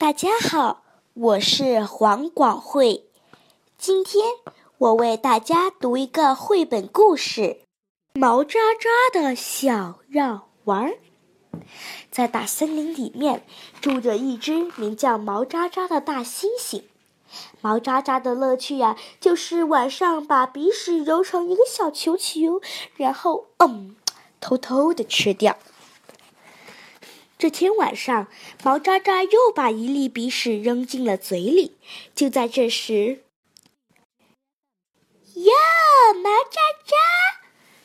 大家好，我是黄广慧。今天我为大家读一个绘本故事《毛渣渣的小药丸》。在大森林里面住着一只名叫毛渣渣的大猩猩。毛渣渣的乐趣呀，就是晚上把鼻屎揉成一个小球球，然后嗯，偷偷的吃掉。这天晚上，毛渣渣又把一粒鼻屎扔进了嘴里。就在这时，哟，毛渣渣，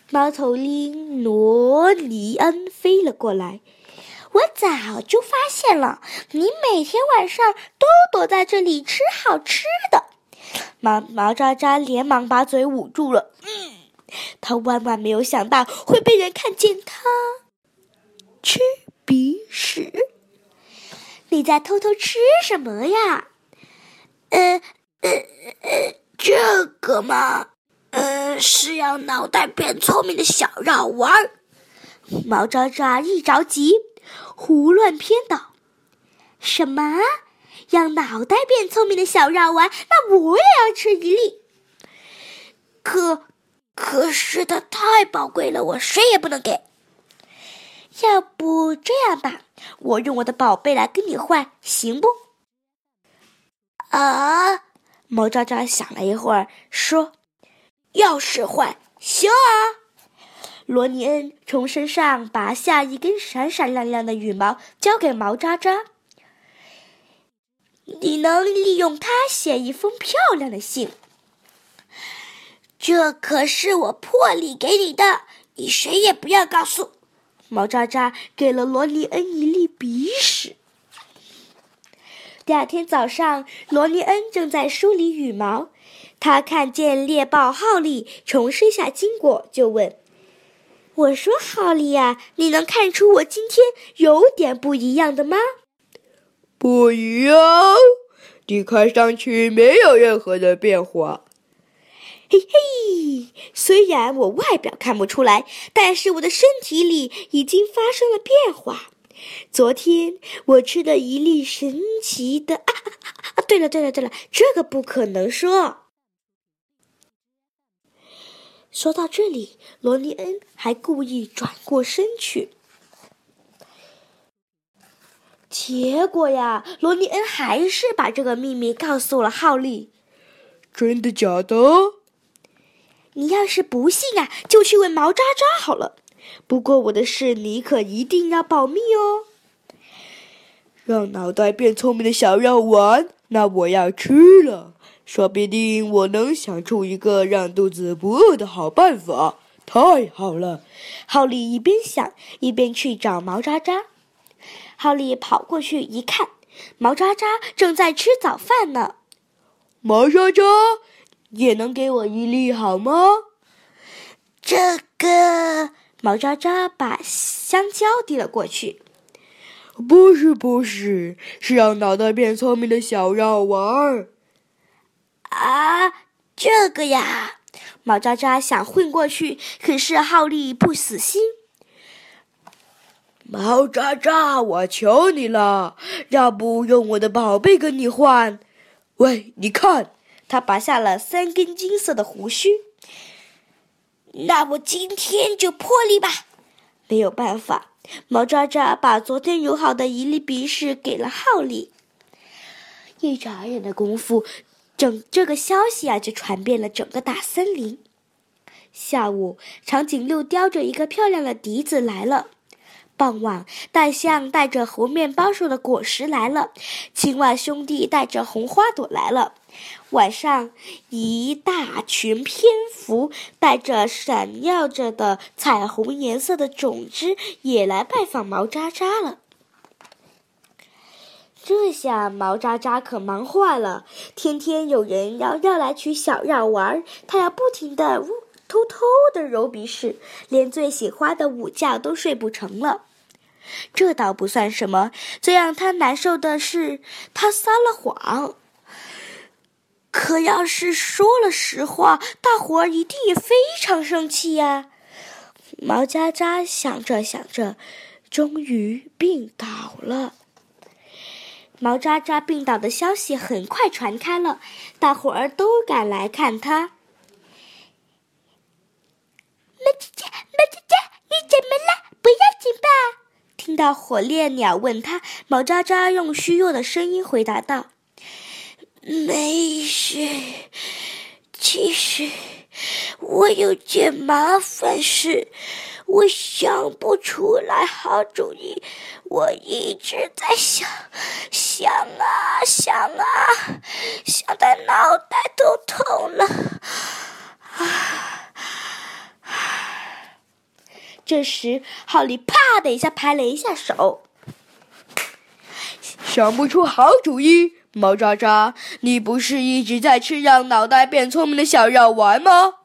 猫头鹰罗尼恩飞了过来。我早就发现了，你每天晚上都躲在这里吃好吃的。毛毛渣渣连忙把嘴捂住了。嗯，他万万没有想到会被人看见他吃。鼻屎？你在偷偷吃什么呀？呃呃呃，这个嘛，呃，是让脑袋变聪明的小药丸。毛渣渣一着急，胡乱编导：“什么？让脑袋变聪明的小药丸？那我也要吃一粒。可，可是它太宝贵了，我谁也不能给。”要不这样吧，我用我的宝贝来跟你换，行不？啊！毛渣渣想了一会儿，说：“要是换，行啊。”罗尼恩从身上拔下一根闪闪亮亮的羽毛，交给毛渣渣：“你能利用它写一封漂亮的信。这可是我破例给你的，你谁也不要告诉。”毛渣渣给了罗尼恩一粒鼻屎。第二天早上，罗尼恩正在梳理羽毛，他看见猎豹浩利从身下经过，就问：“我说，浩利呀，你能看出我今天有点不一样的吗？”“不一样，你看上去没有任何的变化。”嘿嘿，虽然我外表看不出来，但是我的身体里已经发生了变化。昨天我吃了一粒神奇的啊啊！对了对了对了，这个不可能说。说到这里，罗尼恩还故意转过身去，结果呀，罗尼恩还是把这个秘密告诉了浩利。真的假的？你要是不信啊，就去问毛渣渣好了。不过我的事你可一定要保密哦。让脑袋变聪明的小药丸，那我要吃了。说不定我能想出一个让肚子不饿的好办法。太好了！浩利一边想一边去找毛渣渣。浩利跑过去一看，毛渣渣正在吃早饭呢。毛渣渣。也能给我一粒好吗？这个毛渣渣把香蕉递了过去。不是不是，是让脑袋变聪明的小药丸。啊，这个呀！毛渣渣想混过去，可是浩利不死心。毛渣渣，我求你了，要不用我的宝贝跟你换？喂，你看。他拔下了三根金色的胡须。那我今天就破例吧。没有办法，毛渣渣把昨天揉好的一粒鼻屎给了浩利。一眨眼的功夫，整这个消息啊就传遍了整个大森林。下午，长颈鹿叼着一个漂亮的笛子来了。傍晚，大象带着猴面包树的果实来了。青蛙兄弟带着红花朵来了。晚上，一大群蝙蝠带着闪耀着的彩虹颜色的种子也来拜访毛渣渣了。这下毛渣渣可忙坏了，天天有人要要来取小药丸，他要不停的呜。偷偷的揉鼻屎，连最喜欢的午觉都睡不成了。这倒不算什么，最让他难受的是，他撒了谎。可要是说了实话，大伙儿一定也非常生气呀。毛渣渣想着想着，终于病倒了。毛渣渣病倒的消息很快传开了，大伙儿都赶来看他。毛渣渣，毛渣渣，你怎么了？不要紧吧？听到火烈鸟问他，毛渣渣用虚弱的声音回答道：“没事，其实我有件麻烦事，我想不出来好主意。我一直在想，想啊想啊，想的脑袋都痛了。”这时，浩里啪的一下拍了一下手，想不出好主意。毛渣渣，你不是一直在吃让脑袋变聪明的小药丸吗？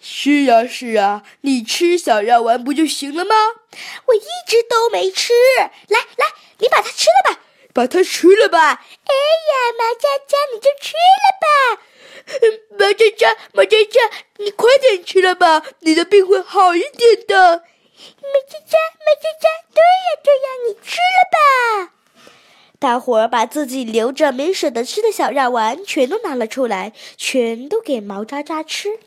是啊，是啊，你吃小药丸不就行了吗？我一直都没吃。来来，你把它吃了吧，把它吃了吧。哎呀，毛渣渣，你就吃了吧。毛渣渣，毛渣渣，你快点吃了吧，你的病会好一点的。毛渣渣，毛渣渣，对呀对呀，你吃了吧。大伙儿把自己留着没舍得吃的小药丸全都拿了出来，全都给毛渣渣吃。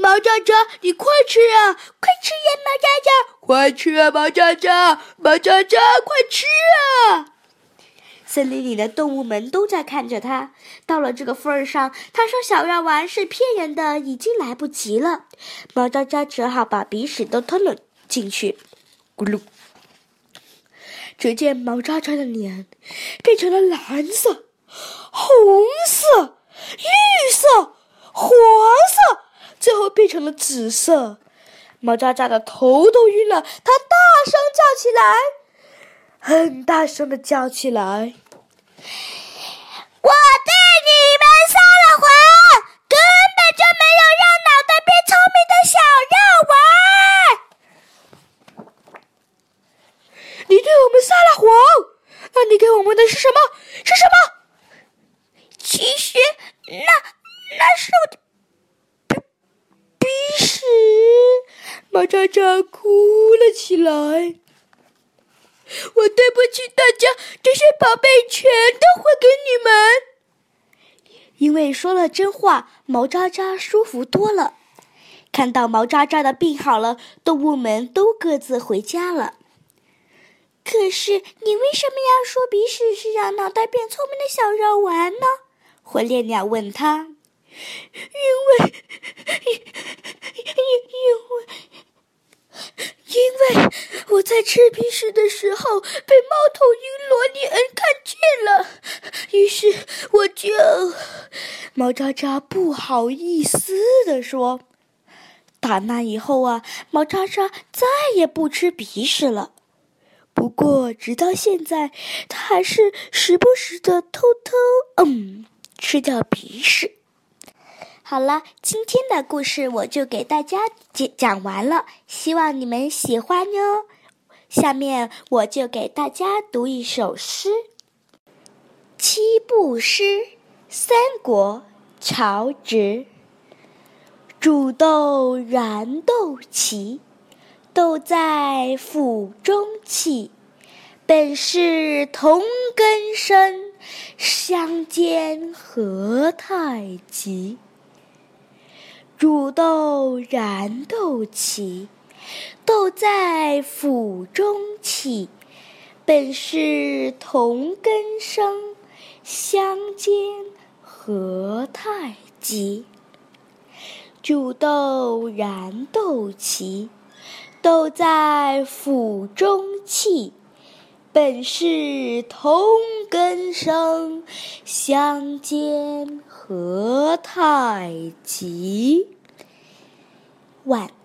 毛渣渣，你快吃啊！快吃呀，毛渣渣！快吃啊，毛渣渣！毛渣渣，快吃啊！森林里的动物们都在看着他。到了这个份儿上，他说小药丸是骗人的，已经来不及了。毛渣渣只好把鼻屎都吞了进去，咕噜。只见毛渣渣的脸变成了蓝色、红色、绿色、黄色，最后变成了紫色。毛渣渣的头都晕了，他大声叫起来。很大声的叫起来：“我的你们撒了谎，根本就没有让脑袋变聪明的小药丸！你对我们撒了谎，那你给我们的是什么？是什么？其实，那那是我的鼻鼻屎。”毛渣渣哭了起来。我对不起大家，这些宝贝全都还给你们。因为说了真话，毛渣渣舒服多了。看到毛渣渣的病好了，动物们都各自回家了。可是你为什么要说鼻屎是让脑袋变聪明的小药丸呢？火烈鸟问他。因为，因因，因为。因为我在吃鼻屎的时候被猫头鹰罗尼恩看见了，于是我就……毛渣渣不好意思地说：“打那以后啊，毛渣渣再也不吃鼻屎了。不过直到现在，他还是时不时的偷偷嗯吃掉鼻屎。”好了，今天的故事我就给大家讲讲完了，希望你们喜欢哟。下面我就给大家读一首诗：七步诗，三国曹植。煮豆燃豆萁，豆在釜中泣。本是同根生，相煎何太急。煮豆燃豆萁，豆在釜中泣。本是同根生，相煎何太急。煮豆燃豆萁，豆在釜中泣。本是同根生，相煎何太急。晚。